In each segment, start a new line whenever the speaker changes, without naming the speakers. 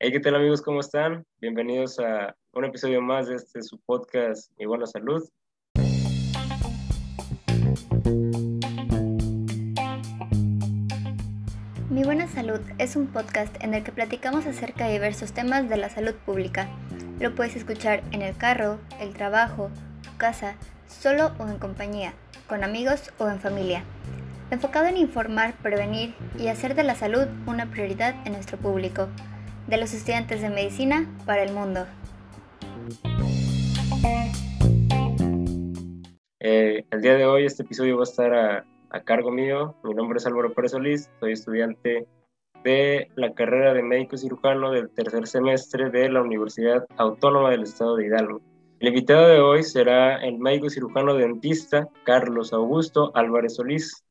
Hey, ¿qué tal amigos? ¿Cómo están? Bienvenidos a un episodio más de este su podcast Mi Buena Salud.
Mi Buena Salud es un podcast en el que platicamos acerca de diversos temas de la salud pública. Lo puedes escuchar en el carro, el trabajo, tu casa, solo o en compañía, con amigos o en familia. Enfocado en informar, prevenir y hacer de la salud una prioridad en nuestro público de los estudiantes de medicina para el mundo.
Eh, el día de hoy este episodio va a estar a, a, cargo mío. Mi nombre es Álvaro Pérez Solís, soy estudiante de la carrera de médico cirujano del tercer semestre de la Universidad Autónoma del Estado de Hidalgo. El invitado de hoy será el médico cirujano dentista Carlos Augusto Álvarez Solís.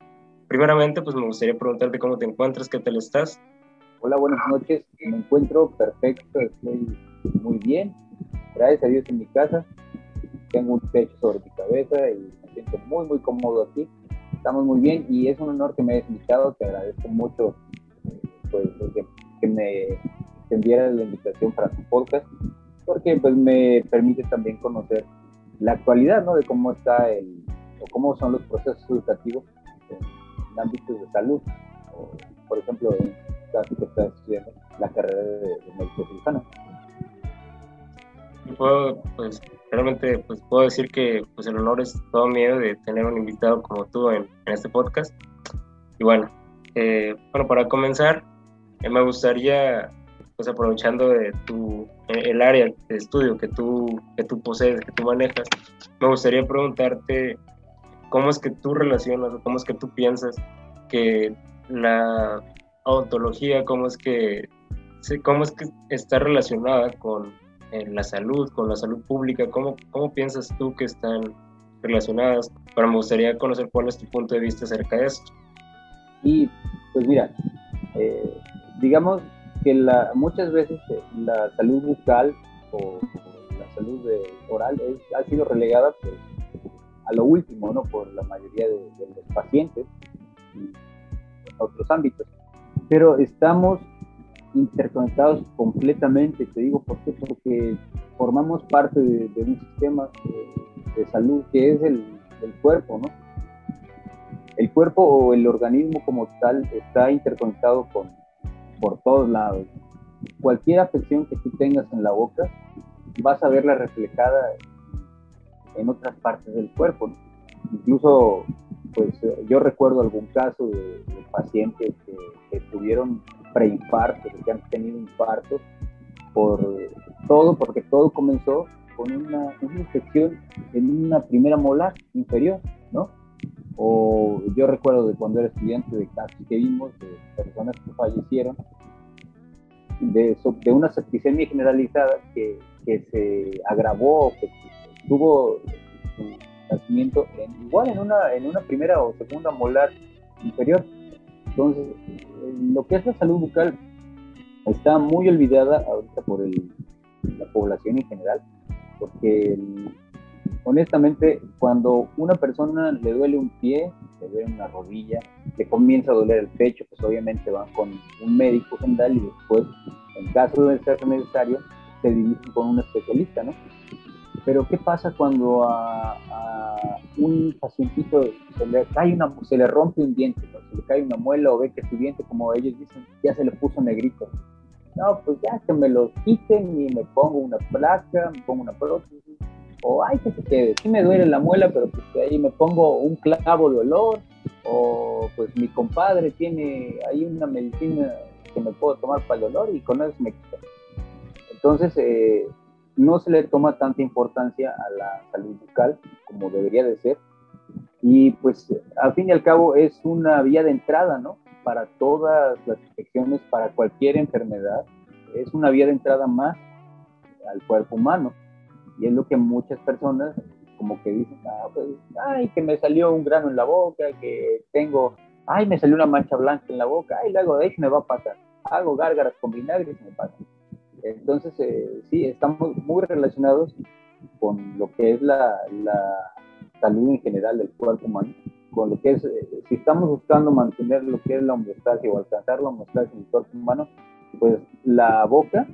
Primeramente, pues me gustaría preguntarte cómo te encuentras, qué tal estás.
Hola, buenas noches. Me encuentro perfecto, estoy muy bien. Gracias a Dios en mi casa. Tengo un techo sobre mi cabeza y me siento muy, muy cómodo aquí. Estamos muy bien y es un honor que me hayas invitado. Te agradezco mucho pues, que, me enviaras la invitación para tu podcast, porque pues me permite también conocer la actualidad, ¿no? De cómo está el, o cómo son los procesos educativos en ámbitos de salud. O, por ejemplo, en que está estudiando la carrera de, médico cirujano.
Puedo, pues, realmente pues, puedo decir que pues, el honor es todo mío de tener un invitado como tú en, en este podcast. Y bueno, eh, bueno para comenzar, eh, me gustaría, pues aprovechando de tu, eh, el área de estudio que tú, que tú posees, que tú manejas, me gustaría preguntarte cómo es que tú relacionas o cómo es que tú piensas que la ontología, cómo es que, cómo es que está relacionada con la salud, con la salud pública, ¿Cómo, cómo piensas tú que están relacionadas? Pero me gustaría conocer cuál es tu punto de vista acerca de esto.
Y pues mira, eh, digamos que la, muchas veces eh, la salud bucal o, la salud oral ha sido relegada pues, a lo último, ¿no? Por la mayoría de, de los pacientes y en otros ámbitos pero estamos interconectados completamente, te digo por qué, porque formamos parte de, un sistema de, salud que es el, cuerpo, ¿no? El cuerpo o el organismo como tal está interconectado con, por todos lados. Cualquier afección que tú tengas en la boca, vas a verla reflejada en otras partes del cuerpo. Incluso pues yo recuerdo algún caso de, pacientes que, tuvieron preinfarto, que han tenido infarto, por todo, porque todo comenzó con una, infección en una primera molar inferior, ¿no? O yo recuerdo de cuando era estudiante de casos que vimos de personas que fallecieron de, una septicemia generalizada que, que se agravó, que tuvo su nacimiento en, igual en una, en una primera o segunda molar inferior. Entonces, lo que es la salud bucal está muy olvidada ahorita por la población en general, porque honestamente cuando una persona le duele un pie, le duele una rodilla, le comienza a doler el pecho, pues obviamente van con un médico general y después, en caso de ser necesario, se dirigen con un especialista, ¿no? Pero ¿qué pasa cuando a, un pacientito se le cae una, se le rompe un diente, se le cae una muela o ve que su diente, como ellos dicen, ya se le puso negrito? No, pues ya que me lo quiten y me pongo una placa, me pongo una prótesis, o ay que se quede, sí me duele la muela, pero pues ahí me pongo un clavo de olor, o pues mi compadre tiene ahí una medicina que me puedo tomar para el dolor y con eso me quita. Entonces, eh, no se le toma tanta importancia a la salud bucal como debería de ser. Y pues al fin y al cabo es una vía de entrada, ¿no? Para todas las infecciones, para cualquier enfermedad, es una vía de entrada más al cuerpo humano. Y es lo que muchas personas como que dicen, ah, pues, ay, que me salió un grano en la boca, que tengo, ay, me salió una mancha blanca en la boca, ay, luego de ahí me va a pasar. Hago gárgaras con vinagre y me pasa. Entonces, eh, sí, estamos muy relacionados con lo que es la, salud en general del cuerpo humano, con lo que es, eh, si estamos buscando mantener lo que es la homeostasis o alcanzar la homeostasis en el cuerpo humano, pues la boca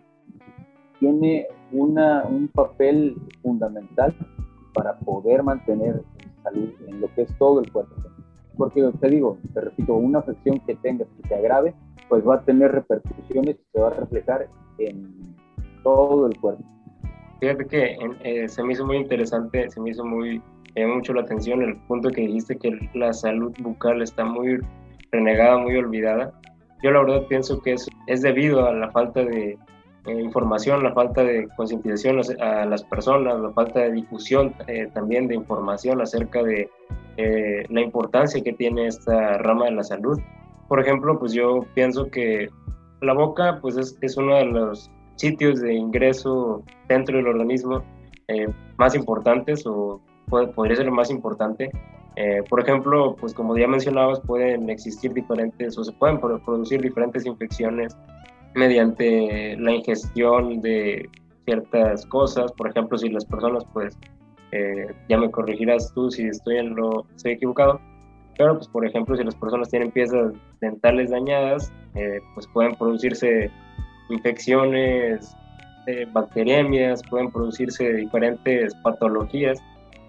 tiene una, un papel fundamental para poder mantener salud en lo que es todo el cuerpo. Porque te digo, te repito, una afección que tengas que se agrave, pues va a tener repercusiones y se va a reflejar en todo el cuerpo.
Fíjate que eh, se me hizo muy interesante, se me hizo muy, me mucho la atención el punto que dijiste que la salud bucal está muy renegada, muy olvidada. Yo la verdad pienso que es, es debido a la falta de eh, información, la falta de concientización a las personas, la falta de difusión eh, también de información acerca de la importancia que tiene esta rama de la salud. Por ejemplo, pues yo pienso que la boca pues es, es uno de los sitios de ingreso dentro del organismo eh, más importantes o podría ser lo más importante. Eh, por ejemplo, pues como ya mencionabas, pueden existir diferentes o se pueden producir diferentes infecciones mediante la ingestión de ciertas cosas. Por ejemplo, si las personas, pues, eh, ya me corregirás tú si estoy en lo estoy equivocado, pero pues por ejemplo, si las personas tienen piezas dentales dañadas, pues pueden producirse infecciones, eh, bacteriemias, pueden producirse diferentes patologías.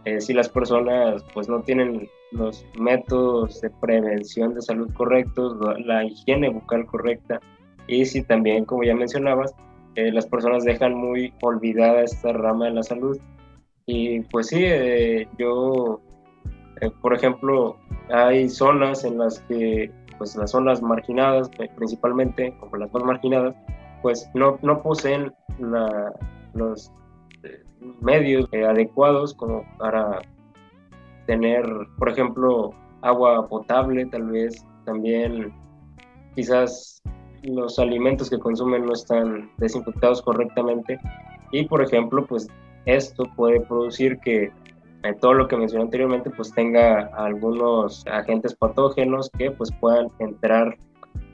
Eh, si las personas pues no tienen los métodos de prevención de salud correctos, la, higiene bucal correcta y si también, como ya mencionabas, eh, las personas dejan muy olvidada esta rama de la salud. Y pues sí, yo, por ejemplo, hay zonas en las que, pues las zonas marginadas principalmente, como las más marginadas, pues no, no poseen los eh, medios eh, adecuados como para tener, por ejemplo, agua potable, tal vez. También quizás los alimentos que consumen no están desinfectados correctamente. Y por ejemplo pues esto puede producir que eh, todo lo que mencioné anteriormente pues tenga algunos agentes patógenos que pues puedan entrar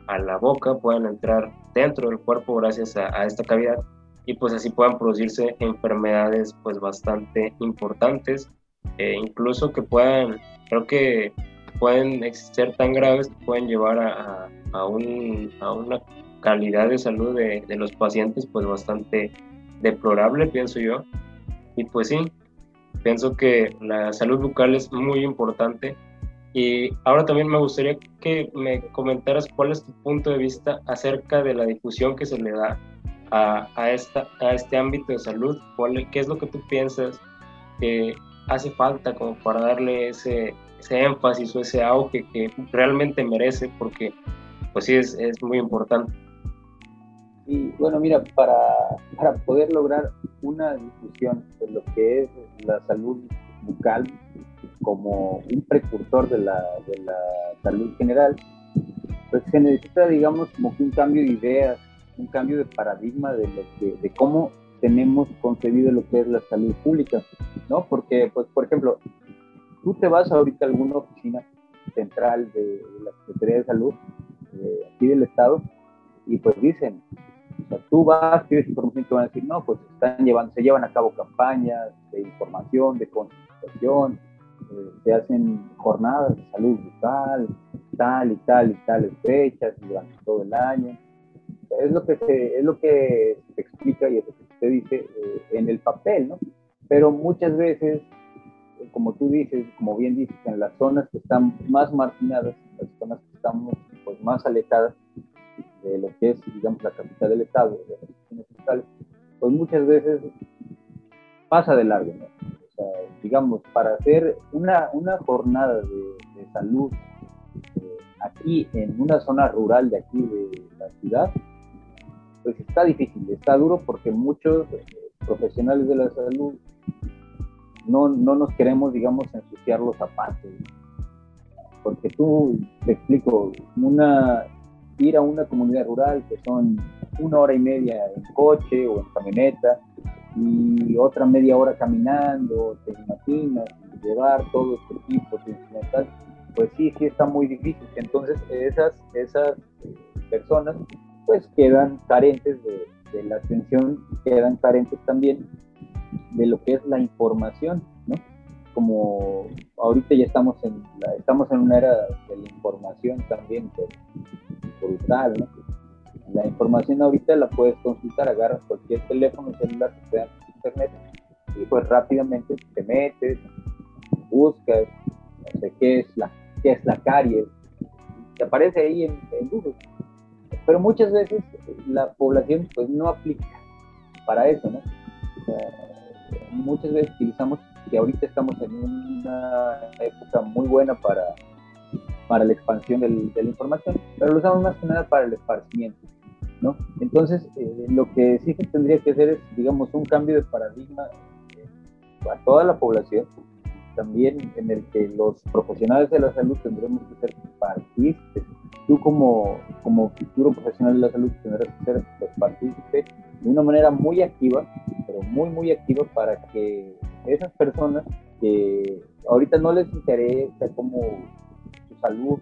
a la boca, puedan entrar dentro del cuerpo gracias a, esta cavidad y pues así puedan producirse enfermedades pues bastante importantes, e incluso que puedan, creo que pueden ser tan graves que pueden llevar a, a, un, a una calidad de salud de, de, los pacientes pues bastante deplorable, pienso yo. Y pues sí, pienso que la salud bucal es muy importante y ahora también me gustaría que me comentaras cuál es tu punto de vista acerca de la difusión que se le da a, a, esta, a este ámbito de salud. ¿Cuál, ¿Qué es lo que tú piensas que hace falta como para darle ese, ese énfasis o ese auge que realmente merece? Porque pues sí, es, es muy importante.
Y bueno, mira, para, para poder lograr una difusión de lo que es la salud bucal, como un precursor de la, de la salud general, pues se necesita, digamos, como que un cambio de ideas, un cambio de paradigma de, lo que, de cómo tenemos concebido lo que es la salud pública, ¿no? Porque, pues, por ejemplo, tú te vas ahorita a alguna oficina central de, la Secretaría de Salud, eh, aquí del Estado, y pues dicen, o sea, tú vas, tienes información, te van a decir, no, pues están llevando, se llevan a cabo campañas de información, de concientización, eh, se hacen jornadas de salud bucal, tal y tal y tales fechas durante todo el año. Es lo que se, es lo que se explica y es lo que se dice eh, en el papel, ¿no? Pero muchas veces, como tú dices, como bien dices, en las zonas que están más marginadas, las zonas que estamos pues, más alejadas de lo que es, digamos, la capital del estado, de las instituciones pues muchas veces pasa de largo, ¿no? digamos, para hacer una, una jornada de, salud eh, aquí en una zona rural de aquí de la ciudad, pues está difícil, está duro porque muchos eh, profesionales de la salud no, no nos queremos, digamos, ensuciar los zapatos. Porque tú, te explico, una, ir a una comunidad rural que son una hora y media en coche o en camioneta, y otra media hora caminando, te imaginas, llevar todo este equipo instrumental, pues sí, sí está muy difícil. Entonces esas, esas personas pues quedan carentes de, la atención, quedan carentes también de lo que es la información, ¿no? Como ahorita ya estamos en, estamos en una era de la información también brutal, ¿no? La información ahorita la puedes consultar, agarras cualquier teléfono celular que sea en internet y pues rápidamente te metes, buscas, no sé qué es la, qué es la caries, te aparece ahí en, Google. Pero muchas veces la población pues no aplica para eso, ¿no? muchas veces utilizamos que ahorita estamos en una época muy buena para, para la expansión del, de la información, pero lo usamos más que nada para el esparcimiento. ¿no? Entonces, eh, lo que sí se tendría que hacer es, digamos, un cambio de paradigma a toda la población, también en el que los profesionales de la salud tendremos que ser partícipes. Tú como, como futuro profesional de la salud tendrás que ser pues, partícipe de una manera muy activa, pero muy, muy activa para que esas personas que ahorita no les interesa cómo salud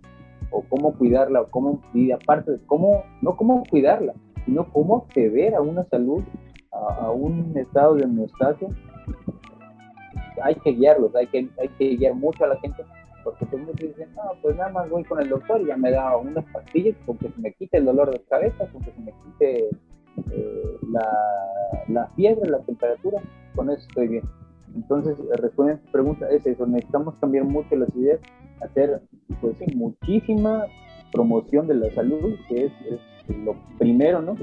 o cómo cuidarla, o cómo, y aparte de cómo, no cómo cuidarla, sino cómo acceder a una salud, a, un estado de homeostasia, hay que guiarlos, hay que, hay que guiar mucho a la gente, porque todos muchos dicen, no, pues nada más voy con el doctor y ya me da unas pastillas con que se me quite el dolor de cabeza, con que se me quite eh, la, la fiebre, la temperatura, con eso estoy bien. Entonces, respondiendo a tu pregunta, es eso, necesitamos cambiar mucho las ideas, hacer pues muchísima promoción de la salud, que es, lo primero, ¿no?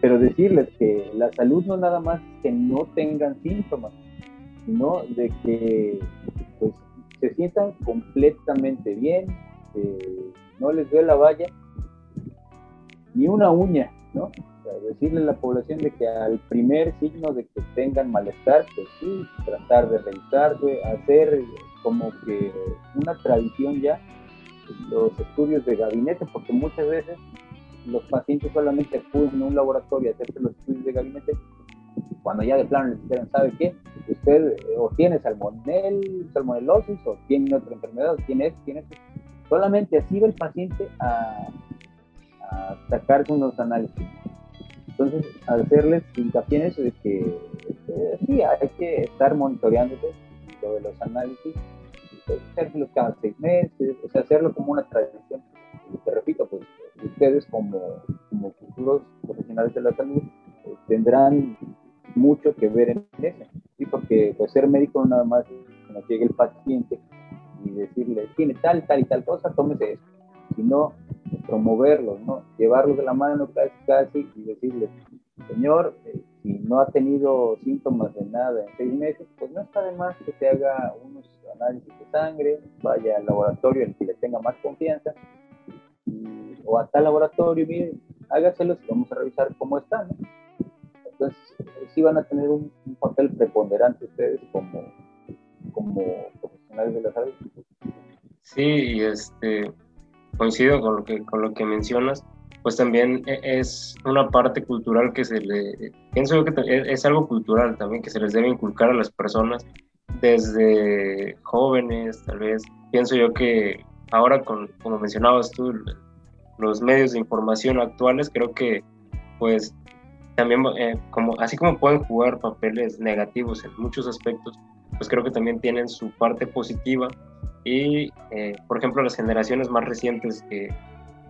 pero decirles que la salud no nada más que no tengan síntomas, sino de que pues, se sientan completamente bien, que no les duele la valla, ni una uña, ¿no? Decirle a la población de que al primer signo de que tengan malestar, pues sí, tratar de revisarse, hacer como que una tradición ya los estudios de gabinete, porque muchas veces los pacientes solamente acuden a un laboratorio a hacerse los estudios de gabinete cuando ya de plano les dijeron, ¿sabe qué? Usted eh, o tiene salmonel, salmonelosis, o tiene otra enfermedad, o tiene esto, tiene esto. Solamente así va el paciente a, a sacarse unos análisis. Entonces, hacerles hincapié de que sí, hay que estar monitoreándose lo de los análisis, hacerlo cada seis meses, o sea, hacerlo como una tradición. Y te repito, pues ustedes como, como futuros profesionales de la salud pues, tendrán mucho que ver en eso, ¿sí? porque pues, ser médico no nada más nos llegue el paciente y decirle, tiene tal, tal y tal cosa, tómese eso, sino promoverlos, ¿no? Llevarlos de la mano casi, casi y decirles, señor, eh, si no ha tenido síntomas de nada en seis meses, pues no está de más que se haga unos análisis de sangre, vaya al laboratorio en el que le tenga más confianza, o a tal laboratorio, mire, hágaselos y vamos a revisar cómo están. Entonces, sí van a tener un, papel preponderante ustedes como, como profesionales de la salud.
Sí, este, coincido con lo que, con lo que mencionas, pues también e, es una parte cultural que se le, pienso que e, es algo cultural también que se les debe inculcar a las personas desde jóvenes, tal vez. Pienso yo que ahora, con, como mencionabas tú, los medios de información actuales, creo que pues también, eh, como, así como pueden jugar papeles negativos en muchos aspectos, pues creo que también tienen su parte positiva y, eh, por ejemplo, las generaciones más recientes que,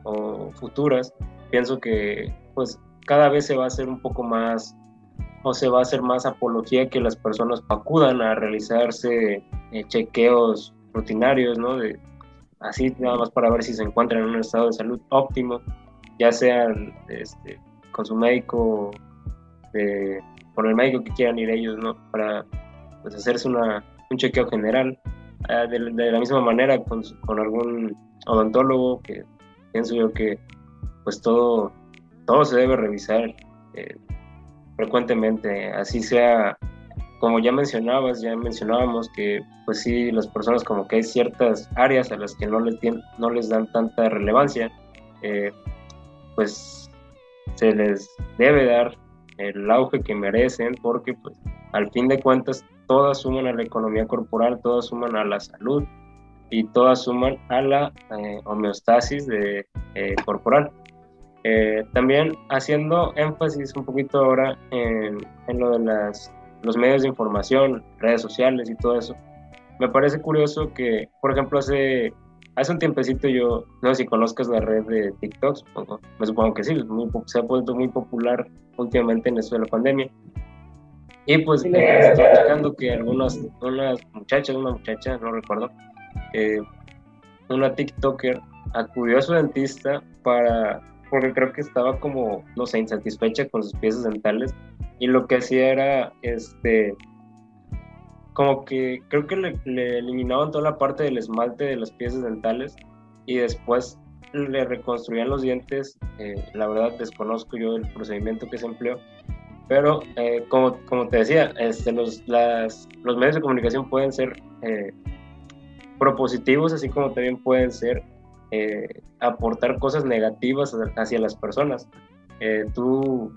o futuras, pienso que pues cada vez se va a hacer un poco más o se va a hacer más apología que las personas acudan a realizarse eh, chequeos rutinarios, ¿no? Así nada más para ver si se encuentran en un estado de salud óptimo, ya sean este, con su médico, con el médico que quieran ir ellos, ¿no? Para pues, hacerse una, un chequeo general Ah, de, la misma manera con, con, algún odontólogo que pienso yo que pues todo, todo se debe revisar eh, frecuentemente, así sea, como ya mencionabas, ya mencionábamos que pues sí, las personas como que hay ciertas áreas a las que no les, no les dan tanta relevancia, eh, pues se les debe dar el auge que merecen porque pues al fin de cuentas todas suman a la economía corporal, todas suman a la salud y todas suman a la eh, homeostasis de, eh, corporal. Eh, también haciendo énfasis un poquito ahora en, en lo de las, los medios de información, redes sociales y todo eso, me parece curioso que, por ejemplo, hace, hace un tiempecito yo, no sé si conozcas la red de TikTok, supongo, me supongo que sí, se ha vuelto muy popular últimamente en eso de la pandemia. Y pues estoy buscando que algunas unas muchachas, una muchacha, no recuerdo, eh, una TikToker acudió a su dentista para, porque creo que estaba como, no sé, insatisfecha con sus piezas dentales y lo que hacía era, este, como que creo que le, eliminaban toda la parte del esmalte de las piezas dentales y después le reconstruían los dientes. Eh, la verdad desconozco yo el procedimiento que se empleó, pero eh, como, como te decía, este, los, los medios de comunicación pueden ser eh, propositivos, así como también pueden ser aportar cosas negativas hacia las personas. ¿Tú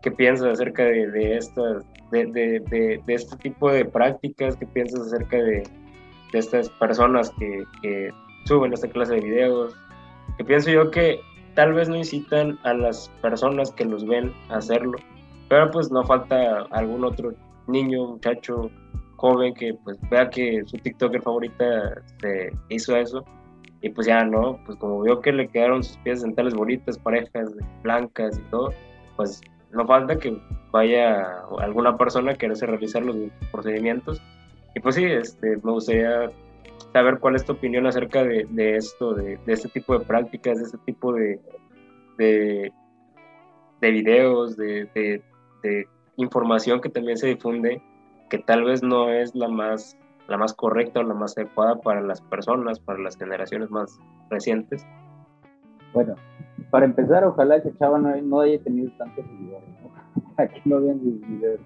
qué piensas acerca de, de estas de, este tipo de prácticas? ¿Qué piensas acerca de, estas personas que, suben esta clase de videos? Que pienso yo que tal vez no incitan a las personas que los ven a hacerlo, pero pues no falta algún otro niño, muchacho, joven que pues vea que su TikToker favorita se hizo eso y pues ya no, pues como vio que le quedaron sus piezas dentales bonitas, parejas blancas y todo, pues no falta que vaya alguna persona a quererse realizar los procedimientos. Y pues sí, este, me gustaría saber cuál es tu opinión acerca de, esto, de, este tipo de prácticas, de este tipo de, de, videos, de, información que también se difunde, que tal vez no es la más, la más correcta o la más adecuada para las personas, para las generaciones más recientes.
Bueno, para empezar, ojalá que Chava no, haya tenido tantos seguidores, ¿no? que no vean sus videos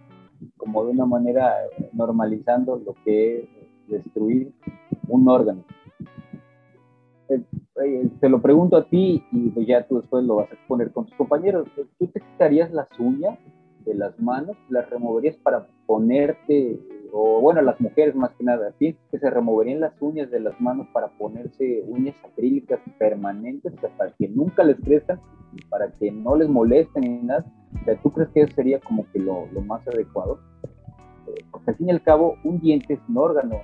como de una manera eh, normalizando lo que es destruir un órgano. Eh, eh, te lo pregunto a ti y pues ya tú después lo vas a exponer con tus compañeros. ¿Tú te quitarías las uñas de las manos? ¿Las removerías para ponerte o bueno, las mujeres más que nada, piensan que se removerían las uñas de las manos para ponerse uñas acrílicas permanentes para que nunca les crezcan, para que no les molesten ni nada. ¿tú crees que eso sería como que lo, más adecuado? Eh, porque al fin y al cabo, un diente es un órgano.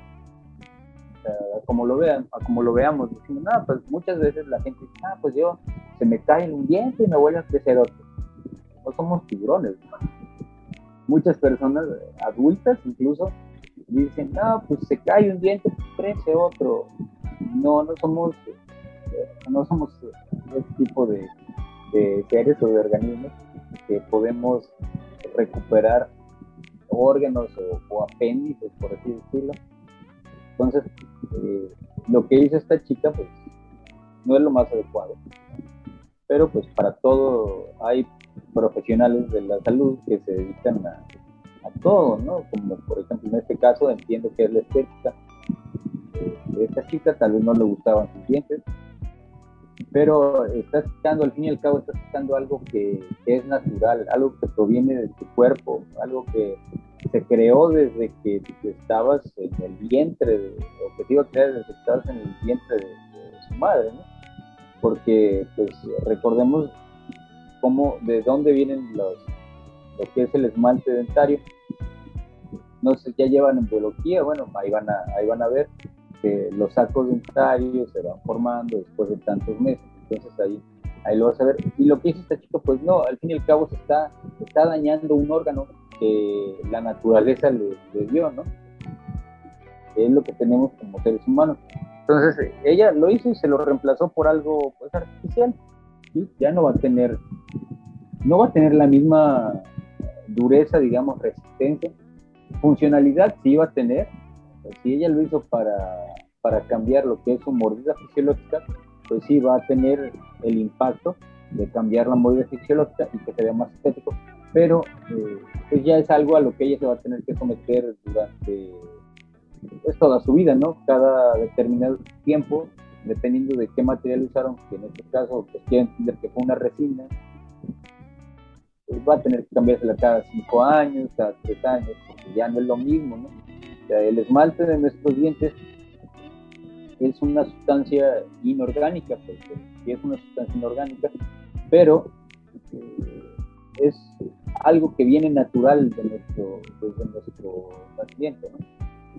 Como lo vean, como lo veamos, decimos, pues muchas veces la gente dice, ah, pues yo se me cae un diente y me vuelve a crecer otro. No somos tiburones. muchas personas adultas incluso dicen, no, pues se cae un diente, crece otro. No, no somos, eh, no somos ese tipo de, seres o de organismos que podemos recuperar órganos o, apéndices, por así decirlo. Entonces, eh, lo que hizo esta chica, pues, no es lo más adecuado. Pero, pues, para todo hay profesionales de la salud que se dedican a, todo, ¿no? Como por ejemplo en este caso entiendo que es la estética de esta chica, tal vez no le gustaban sus dientes, pero estás quitando, al fin y al cabo, estás quitando algo que, es natural, algo que proviene de tu cuerpo, algo que se creó desde que estabas en el vientre, o que te iba a crear desde que estabas en el vientre de, de su madre, ¿no? Porque, pues, recordemos cómo, de dónde vienen los, lo que es el esmalte dentario. No sé, ya llevan en biología, bueno, ahí van a, ahí van a ver que los sacos dentarios se van formando después de tantos meses, entonces ahí, ahí lo vas a ver. Y lo que dice esta chica, pues no, al fin y al cabo se está, está dañando un órgano que la naturaleza le, dio, ¿no? Es lo que tenemos como seres humanos. Entonces ella lo hizo y se lo reemplazó por algo pues artificial ya no va a tener, no va a tener la misma dureza, digamos, resistencia. Funcionalidad sí va a tener, si ella lo hizo para, para cambiar lo que es su mordida fisiológica, pues sí va a tener el impacto de cambiar la mordida fisiológica y que se vea más estético, pero eh, pues ya es algo a lo que ella se va a tener que someter durante pues, toda su vida, ¿no? Cada determinado tiempo dependiendo de qué material usaron, que en este caso pues quieren entender que fue una resina, pues va a tener que cambiársela cada cinco años, cada tres años, porque ya no es lo mismo, ¿no? El esmalte de nuestros dientes es una sustancia inorgánica, porque sí es una sustancia inorgánica, pero eh, es algo que viene natural de nuestro, desde nuestro nacimiento,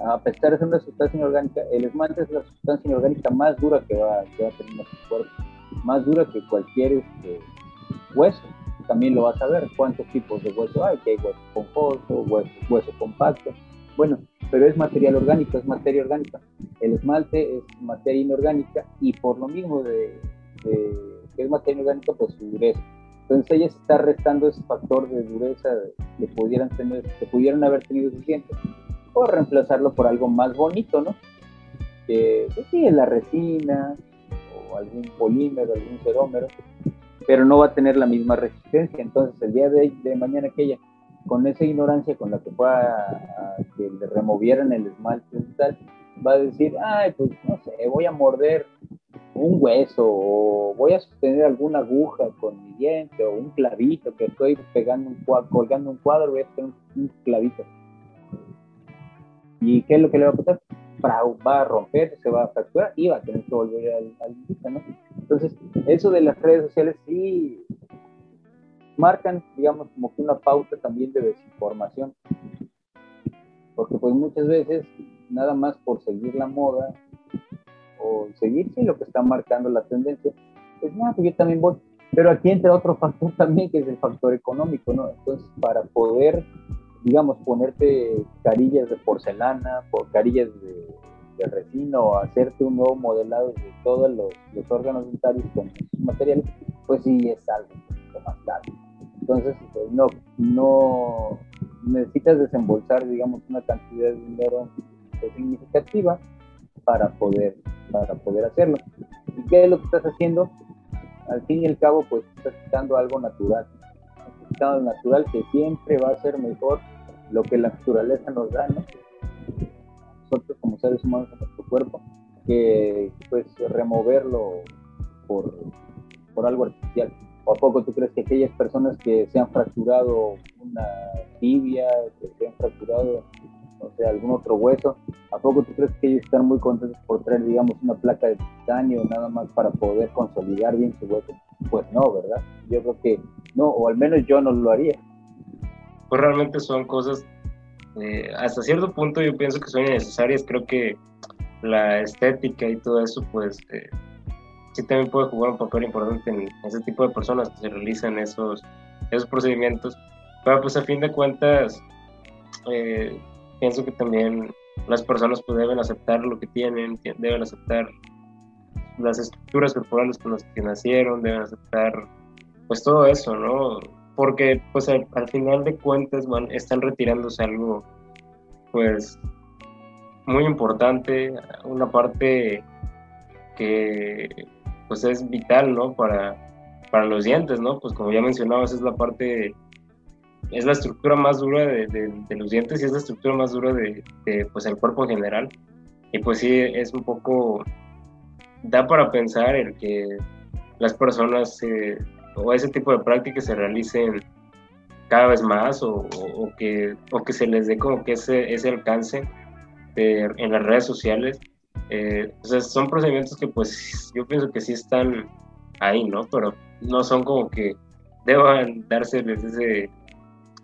a pesar de ser una sustancia inorgánica, el esmalte es la sustancia inorgánica más dura que va, a tener nuestro cuerpo, más dura que cualquier este, hueso. También lo vas a ver cuántos tipos de hueso hay, que hay hueso esponjoso, hueso, hueso compacto. Bueno, pero es material orgánico, es materia orgánica. El esmalte es materia inorgánica y por lo mismo de, que es materia orgánica, pues su dureza. Entonces ella se está restando ese factor de dureza que pudieran tener, que pudieran haber tenido sus dientes, o reemplazarlo por algo más bonito, ¿no? Que pues sí, la resina, o algún polímero, algún cerómero, pero no va a tener la misma resistencia. Entonces el día de, mañana que ella con esa ignorancia con la que fue a, que le removieran el esmalte y tal, va a decir, ay, pues no sé, voy a morder un hueso o voy a sostener alguna aguja con mi diente o un clavito que estoy pegando un cuadro, colgando un cuadro, voy a tener un, clavito. ¿Y qué es lo que le va a pasar? Va a romper, se va a fracturar y va a tener que volver al, al ¿no? Entonces, eso de las redes sociales sí marcan, digamos, como que una pauta también de desinformación. Porque pues muchas veces, nada más por seguir la moda o seguir lo que está marcando la tendencia, pues nada, pues yo también voy. Pero aquí entra otro factor también, que es el factor económico, ¿no? Entonces, para poder, digamos, ponerte carillas de porcelana, por carillas de, de resina o hacerte un nuevo modelado de todos los, los órganos dentarios con esos materiales, pues sí es algo más caro. Entonces, pues, no, no necesitas desembolsar, digamos, una cantidad de dinero significativa para poder, para poder hacerlo. ¿Y qué es lo que estás haciendo? Al fin y al cabo, pues estás quitando algo natural. Estás quitando algo natural que siempre va a ser mejor lo que la naturaleza nos da, ¿no? Nosotros como seres humanos en nuestro cuerpo, que pues removerlo por, por algo artificial. ¿O a poco tú crees que aquellas personas que se han fracturado una tibia, que se han fracturado, no sé, algún otro hueso, ¿a poco tú crees que ellos están muy contentos por traer, digamos, una placa de titanio nada más para poder consolidar bien su hueso? Pues no, ¿verdad? Yo creo que no, o al menos yo no lo haría.
Pues realmente son cosas, eh, hasta cierto punto yo pienso que son innecesarias, creo que la estética y todo eso, pues... Eh, sí también puede jugar un papel importante en ese tipo de personas que se realizan esos, esos procedimientos. Pero pues a fin de cuentas, eh, pienso que también las personas pues deben aceptar lo que tienen, deben aceptar las estructuras corporales con las que nacieron, deben aceptar pues todo eso, ¿no? Porque pues al, final de cuentas van, están retirándose algo pues muy importante, una parte que pues es vital, ¿no? Para, para los dientes, ¿no? Pues como ya mencionabas, es la parte, es la estructura más dura de, de, los dientes y es la estructura más dura de, pues el cuerpo en general. Y pues sí, es un poco, da para pensar el que las personas o ese tipo de prácticas se realicen cada vez más o, o, que, o que se les dé como que ese, ese alcance en las redes sociales eh, son procedimientos que pues yo pienso que sí están ahí, ¿no? Pero no son como que deban dárseles ese,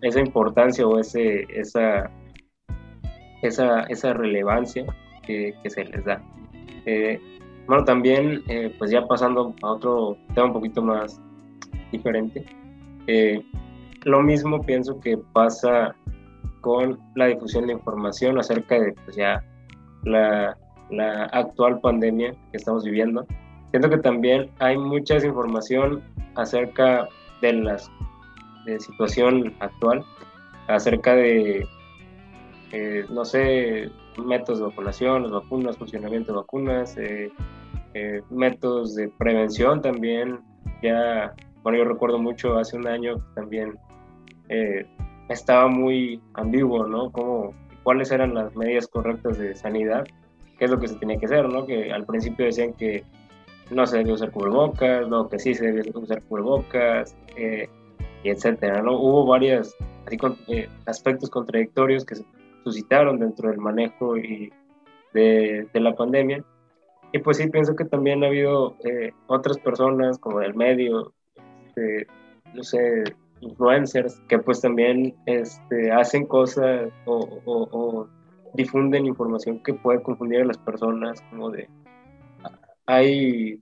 esa importancia o ese, esa, esa, esa relevancia que, se les da. Eh, bueno, también, eh, pues ya pasando a otro tema un poquito más diferente, lo mismo pienso que pasa con la difusión de información acerca de pues ya la, la actual pandemia que estamos viviendo. Siento que también hay mucha desinformación acerca de la de situación actual, acerca de, eh, no sé, métodos de vacunación, las vacunas, funcionamiento de vacunas, eh, eh, métodos de prevención también. Ya, bueno, yo recuerdo mucho hace un año también estaba muy ambiguo, ¿no? Como, ¿Cuáles eran las medidas correctas de sanidad? qué es lo que se tenía que hacer, ¿no? Que al principio decían que no se debía usar cubrebocas, no, que sí se debía usar cubrebocas, eh, y etcétera, ¿no? Hubo varios eh, aspectos contradictorios que se suscitaron dentro del manejo y de, la pandemia. Y pues sí, pienso que también ha habido eh, otras personas como del medio, este, no sé, influencers, que pues también este, hacen cosas o difunden información que puede confundir a las personas, como de, hay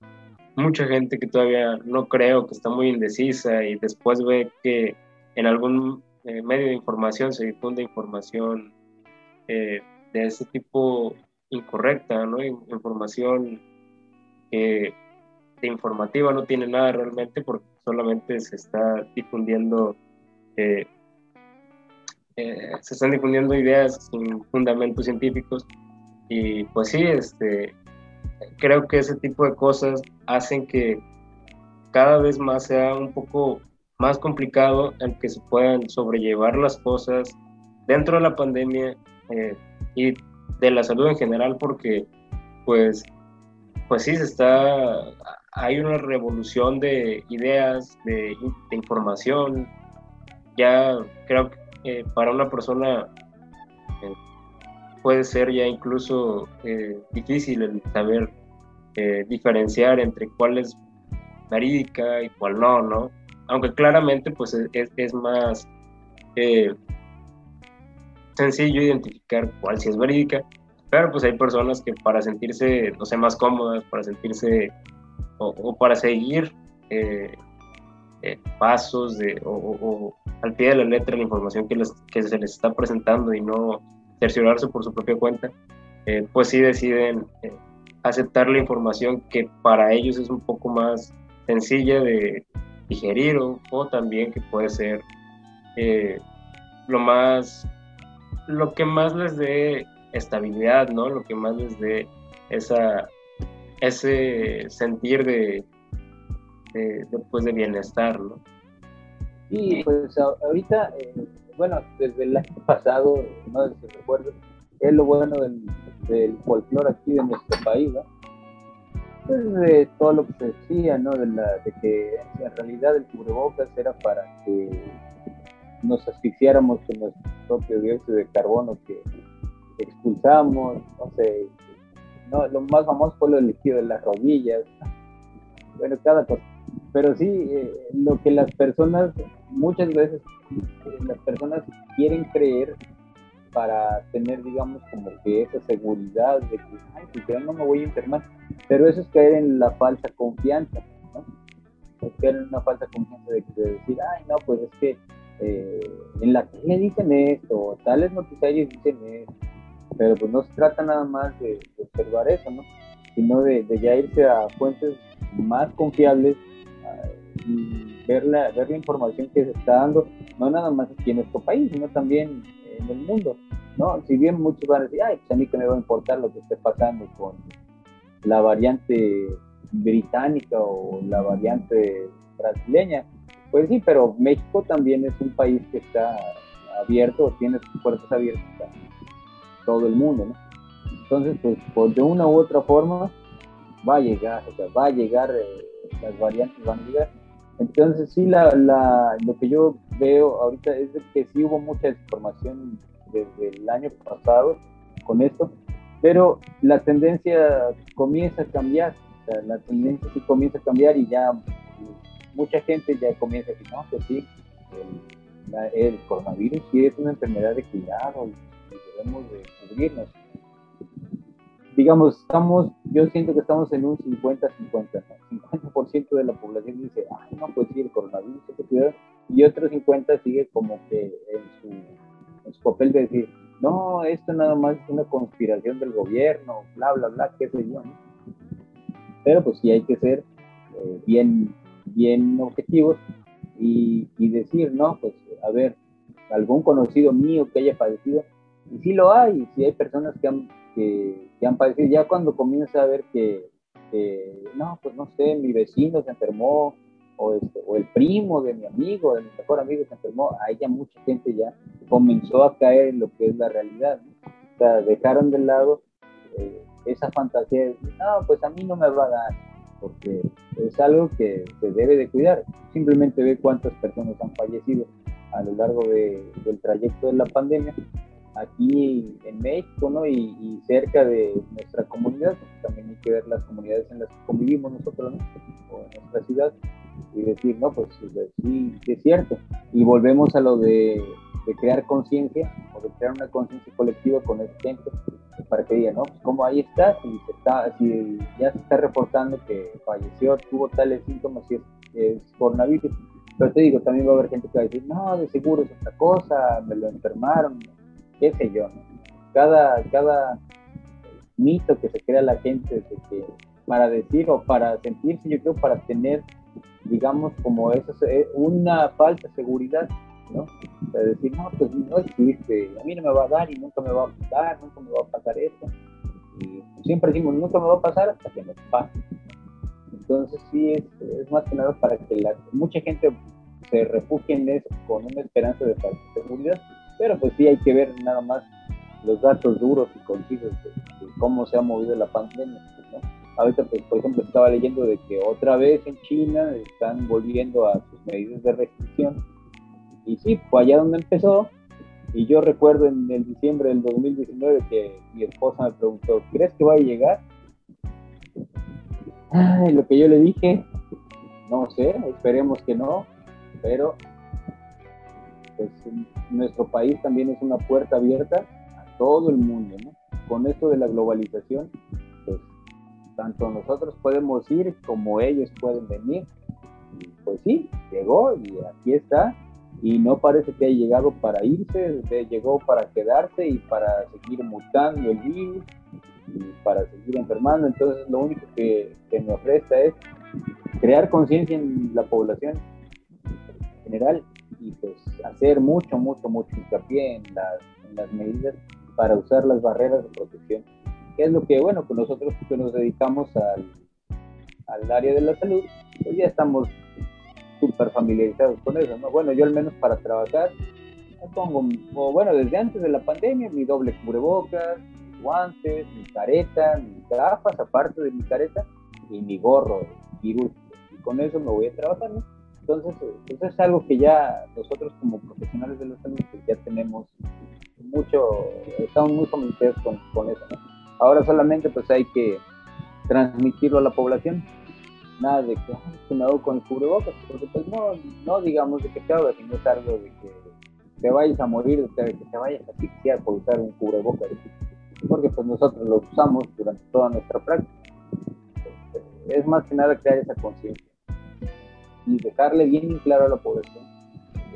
mucha gente que todavía no creo, que está muy indecisa y después ve que en algún eh, medio de información se difunde información eh, de ese tipo incorrecta, ¿no? Información que informativa no tiene nada realmente porque solamente se está difundiendo eh, se están difundiendo ideas sin fundamentos científicos. Y pues sí, este, creo que ese tipo de cosas hacen que cada vez más sea un poco más complicado el que se puedan sobrellevar las cosas dentro de la pandemia eh, y de la salud en general porque pues pues sí se está hay una revolución de ideas de, información ya creo que eh, para una persona eh, puede ser ya incluso eh, difícil el saber diferenciar entre cuál es verídica y cuál no, ¿no? Aunque claramente pues es, es más sencillo identificar cuál sí es verídica, pero pues hay personas que para sentirse, no sé, más cómodas, para sentirse o, para seguir pasos de, o, al pie de la letra la información que, les, que se les está presentando y no cerciorarse por su propia cuenta, eh, pues sí deciden eh, aceptar la información que para ellos es un poco más sencilla de digerir o, también que puede ser eh, lo más, lo que más les dé estabilidad, ¿no? Lo que más les dé esa, ese sentir de, de, de, pues, bienestar, ¿no?
Y pues ahorita, eh, bueno, desde el año pasado, no sé si recuerdo, es lo bueno del, del folclore aquí de nuestro país, ¿no? Pues de todo lo que se decía, ¿no? De, la, de que en realidad el cubrebocas era para que nos asfixiáramos con nuestro propio dióxido de carbono que expulsamos, no sé, no, lo más famoso fue lo del líquido de las rodillas, bueno, cada cosa. Pero sí, eh, lo que las personas muchas veces eh, las personas quieren creer para tener, digamos, como que esa seguridad de que, ay, pues yo no me voy a enfermar. Pero eso es caer en la falsa confianza, ¿no? Es caer en una falsa confianza de, decir, ay, no, pues es que eh, en la tele dicen esto, tales noticiarios dicen esto. Pero pues no se trata nada más de, observar eso, ¿no? Sino de, ya irse a fuentes más confiables y ver la, ver la información que se está dando, no nada más aquí en nuestro país, sino también en el mundo. ¿no? Si bien muchos van a decir, ay, pues a mí que me va a importar lo que esté pasando con la variante británica o la variante brasileña, pues sí, pero México también es un país que está abierto, tiene sus puertas abiertas todo el mundo, ¿no? Entonces, pues, por de una u otra forma, va a llegar, o sea, va a llegar, eh, las variantes van a llegar. Entonces, sí, la, la, lo que yo veo ahorita es que sí hubo mucha desinformación desde el año pasado con esto, pero la tendencia comienza a cambiar, o sea, la tendencia sí comienza a cambiar y ya mucha gente ya comienza a decir, no, pues sí, el, el coronavirus sí es una enfermedad de cuidado debemos de cubrirnos. Digamos, estamos, yo siento que estamos en un 50-50, 50%, de la población dice, ah, no, pues sí, el coronavirus, que cuidar, y otro 50 sigue como que en su, en su papel de decir, no, esto nada más es una conspiración del gobierno, bla, bla, bla, qué sé yo, ¿no? Pero pues sí hay que ser eh, bien, bien objetivos y, y decir, no, pues a ver, algún conocido mío que haya padecido, y sí lo hay, sí hay personas que han que, han padecido, ya cuando comienza a ver que, no, pues no sé, mi vecino se enfermó, o, este, o el primo de mi amigo, de mi mejor amigo se enfermó, ahí ya mucha gente ya comenzó a caer en lo que es la realidad. O sea, dejaron de lado eh, esa fantasía de, no, pues a mí no me va a dar, porque es algo que se debe de cuidar. Simplemente ve cuántas personas han fallecido a lo largo de, del trayecto de la pandemia aquí en México, ¿no? Y, cerca de nuestra comunidad, también hay que ver las comunidades en las que convivimos nosotros, ¿no? O en nuestra ciudad, y decir, no, pues, pues sí, es cierto. Y volvemos a lo de crear conciencia o de crear una conciencia colectiva con esa gente para que digan, no, pues como ahí está, si, se está, si ya se está reportando que falleció, tuvo tales síntomas y es, es coronavirus, pero te digo, también va a haber gente que va a decir, no, de seguro es otra cosa, me lo enfermaron, qué sé yo, ¿no? Cada, cada mito que se crea la gente para decir o para sentirse, yo creo, para tener, digamos, como eso, eh, una falsa seguridad, ¿no? Decir, no, pues no existe, a mí no me va a dar y nunca me va a pasar, nunca me va a pasar esto. Y siempre decimos, nunca me va a pasar hasta que nos pase. Entonces sí, es, es más que nada para que la, mucha gente se refugie en eso con una esperanza de falsa seguridad, pero pues sí hay que ver nada más los datos duros y concisos de, cómo se ha movido la pandemia. ¿no? Ahorita, pues, por ejemplo, estaba leyendo de que otra vez en China están volviendo a sus medidas de restricción. Y sí, fue allá donde empezó. Y yo recuerdo en el diciembre del 2019 que mi esposa me preguntó, ¿crees que va a llegar? Ay, lo que yo le dije, no sé, esperemos que no, pero pues nuestro país también es una puerta abierta todo el mundo. Con esto de la globalización, pues tanto nosotros podemos ir como ellos pueden venir. Y pues sí, llegó y aquí está. Y no parece que haya llegado para irse, llegó para quedarse y para seguir mutando el virus y para seguir enfermando. Entonces lo único que, que nos resta es crear conciencia en la población general y pues hacer mucho, mucho, mucho hincapié en las, medidas para usar las barreras de protección, que es lo que, bueno, pues nosotros que nos dedicamos al, al área de la salud, pues ya estamos súper familiarizados con eso, ¿no? Bueno, yo al menos para trabajar, me pongo, bueno, desde antes de la pandemia, mi doble cubrebocas, mis guantes, mi careta, mis gafas, aparte de mi careta, y mi gorro quirúrgico. Y con eso me voy a trabajar. Entonces, eso es algo que ya nosotros como profesionales de la salud pues ya tenemos mucho, estamos muy familiarizados con, con eso. Ahora solamente pues hay que transmitirlo a la población. Nada de que, me hago con el cubrebocas, porque pues no, no digamos de que te hagas, sino es algo de que te vayas a morir, de que te vayas a asfixiar por usar un cubrebocas, porque pues nosotros lo usamos durante toda nuestra práctica. Es más que nada crear esa conciencia y dejarle bien claro a la población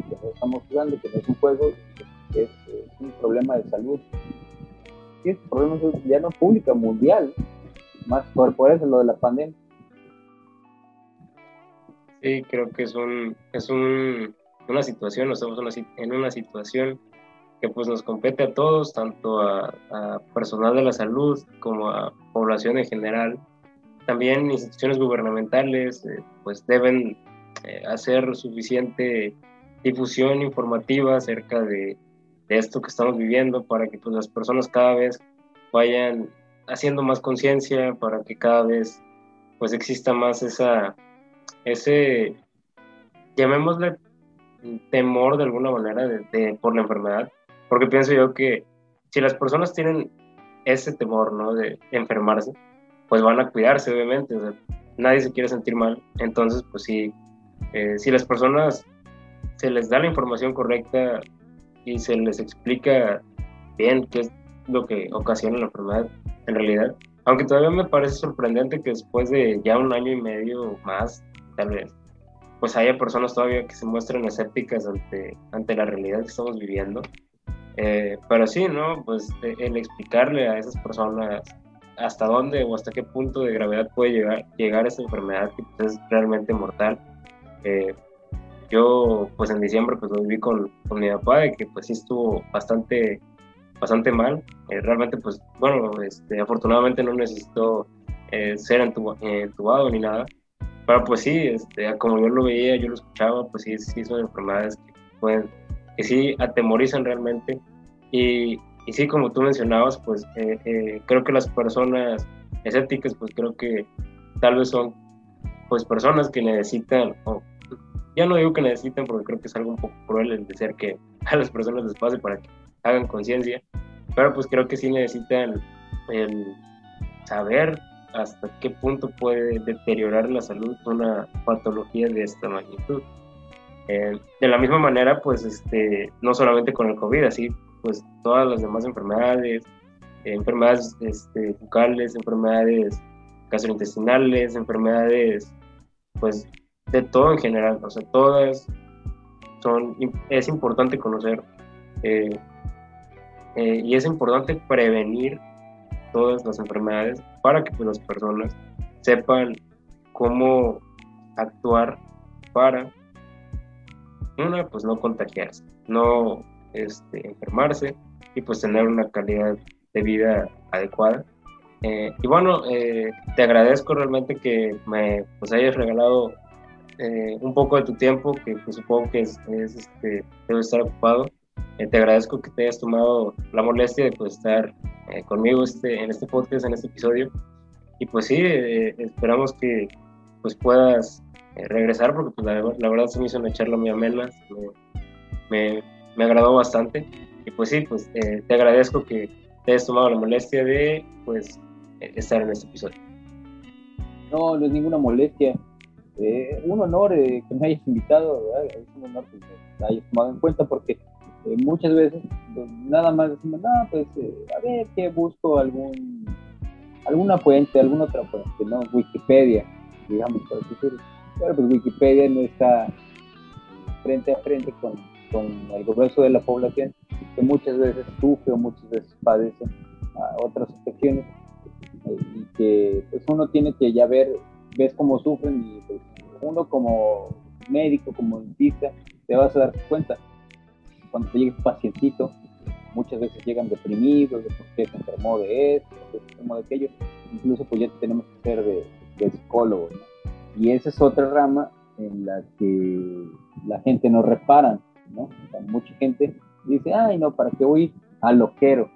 que no estamos jugando, que no es un juego, es, un problema de salud. Y es un problema ya no pública, mundial, más por, por eso lo de la pandemia.
Sí, creo que es un, es un, una situación, estamos en una situación que pues nos compete a todos, tanto a, personal de la salud como a población en general. También instituciones gubernamentales eh, pues deben eh, hacer suficiente difusión informativa acerca de, esto que estamos viviendo para que pues, las personas cada vez vayan haciendo más conciencia, para que cada vez pues exista más esa, ese, llamémosle temor de alguna manera de, por la enfermedad, porque pienso yo que si las personas tienen ese temor, ¿no? De enfermarse, pues van a cuidarse, obviamente, nadie se quiere sentir mal, entonces, pues sí, eh, si las personas se les da la información correcta y se les explica bien qué es lo que ocasiona la enfermedad en realidad. Aunque todavía me parece sorprendente que después de ya un año y medio más, tal vez, pues haya personas todavía que se muestren escépticas ante, ante la realidad que estamos viviendo. Eh, pero sí, ¿no? Pues eh, el explicarle a esas personas hasta dónde o hasta qué punto de gravedad puede llegar, llegar esa enfermedad que pues, es realmente mortal. Eh, yo pues en diciembre pues lo viví con, con, mi papá de que pues sí estuvo bastante bastante mal. Eh, realmente pues bueno este, afortunadamente no necesitó eh, ser entubado ni nada. Pero pues sí este, como yo lo veía yo lo escuchaba pues sí, sí son enfermedades que pueden que sí atemorizan realmente. Y, y sí como tú mencionabas pues eh, creo que las personas escépticas pues creo que tal vez son pues personas que necesitan o ya no digo que necesiten porque creo que es algo un poco cruel el decir que a las personas les pase para que hagan conciencia, pero pues creo que sí necesitan el saber hasta qué punto puede deteriorar la salud una patología de esta magnitud. Eh, de la misma manera, pues, este, no solamente con el COVID, así, pues, todas las demás enfermedades, enfermedades este, bucales, enfermedades gastrointestinales, enfermedades, pues, de todo en general, o sea, todas son, es importante conocer eh, eh, y es importante prevenir todas las enfermedades para que pues, las personas sepan cómo actuar para una pues no contagiarse no este, enfermarse y pues tener una calidad de vida adecuada. Eh, y bueno te agradezco realmente que me pues hayas regalado un poco de tu tiempo que supongo que es, este, debe estar ocupado eh, te agradezco que te hayas tomado la molestia de pues, estar eh, conmigo este, en este podcast, en este episodio. Y pues sí, eh, esperamos que pues, puedas regresar porque pues, la, verdad se me hizo una charla muy amena, me, me, agradó bastante. Y pues sí, pues te agradezco que te hayas tomado la molestia de pues, estar en este episodio.
No, no es ninguna molestia. Un honor que me hayas invitado, es un honor que me hayas tomado en cuenta porque eh, muchas veces pues, nada más decimos, no, pues eh, a ver que busco algún alguna fuente, alguna otra fuente, ¿no? Wikipedia, digamos, por decirlo. Pero pues Wikipedia no está frente a frente con, con el grueso de la población que muchas veces sufre o muchas veces padece otras afecciones eh, y que pues uno tiene que ya ver, ves cómo sufren y pues uno como médico, como dentista, te vas a dar cuenta cuando te llega un pacientito, muchas veces llegan deprimidos, de por qué se enfermó de esto, se enfermó de aquello, incluso pues ya tenemos que ser de, de psicólogo, Y esa es otra rama en la que la gente no repara, ¿no? mucha gente dice, ay, no, ¿para qué voy a loquero?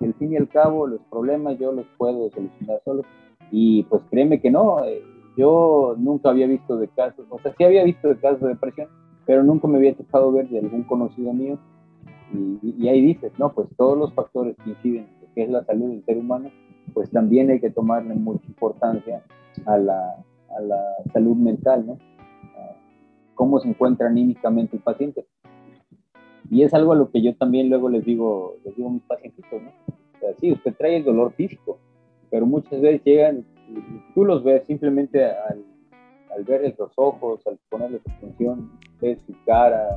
Al fin y al cabo, los problemas yo los puedo solucionar solo. Y pues créeme que no, eh, yo nunca había visto de casos, o sea, sí había visto de casos de depresión, pero nunca me había tocado ver de algún conocido mío. Y, ahí dices, no, pues todos los factores que inciden en lo que es la salud del ser humano, pues también hay que tomarle mucha importancia a la, a la salud mental, ¿no? cómo se encuentra anímicamente el paciente. Y es algo a lo que yo también luego les digo, les digo a mis pacientitos, ¿no? O sea, sí, usted trae el dolor físico, pero muchas veces llegan, tú los ves simplemente al, al verles los ojos, al ponerles atención, ves su cara,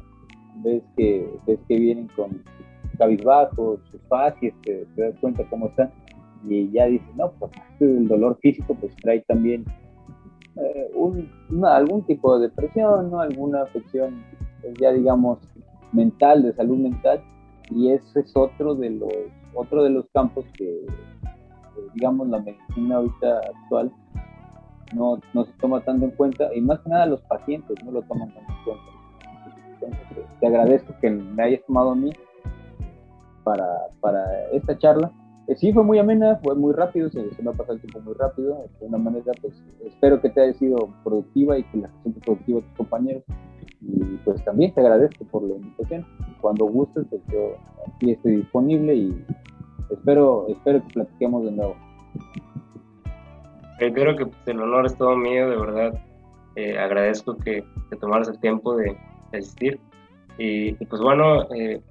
ves que, ves que vienen con cabizbajos, sus facies, te, te, das cuenta cómo están, y ya dices, no, pues aparte del dolor físico, pues trae también eh, un, algún tipo de depresión, ¿no? alguna afección, pues, ya digamos, mental, de salud mental, y ese es otro de los, otro de los campos que, digamos, la medicina ahorita actual no, no se toma tanto en cuenta y más que nada los pacientes no lo toman tanto en cuenta. Te agradezco que me hayas tomado a mí para, para esta charla. Eh, sí, fue muy amena, fue muy rápido, se, me ha pasado el tiempo muy rápido. De una manera, pues espero que te haya sido productiva y que la gente productiva tus compañeros. Y pues también te agradezco por la invitación. Cuando gustes, pues yo aquí estoy disponible y espero, espero que platiquemos de nuevo
reitero que el honor es todo mío, de verdad. Eh, agradezco que te tomaras el tiempo de, asistir. Y, pues bueno, eh,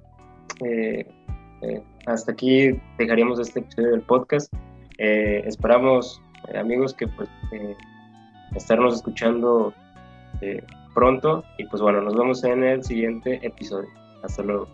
eh, hasta aquí dejaríamos este episodio del podcast. esperamos, amigos, que pues estarnos escuchando pronto. Y pues bueno, nos vemos en el siguiente episodio. Hasta luego.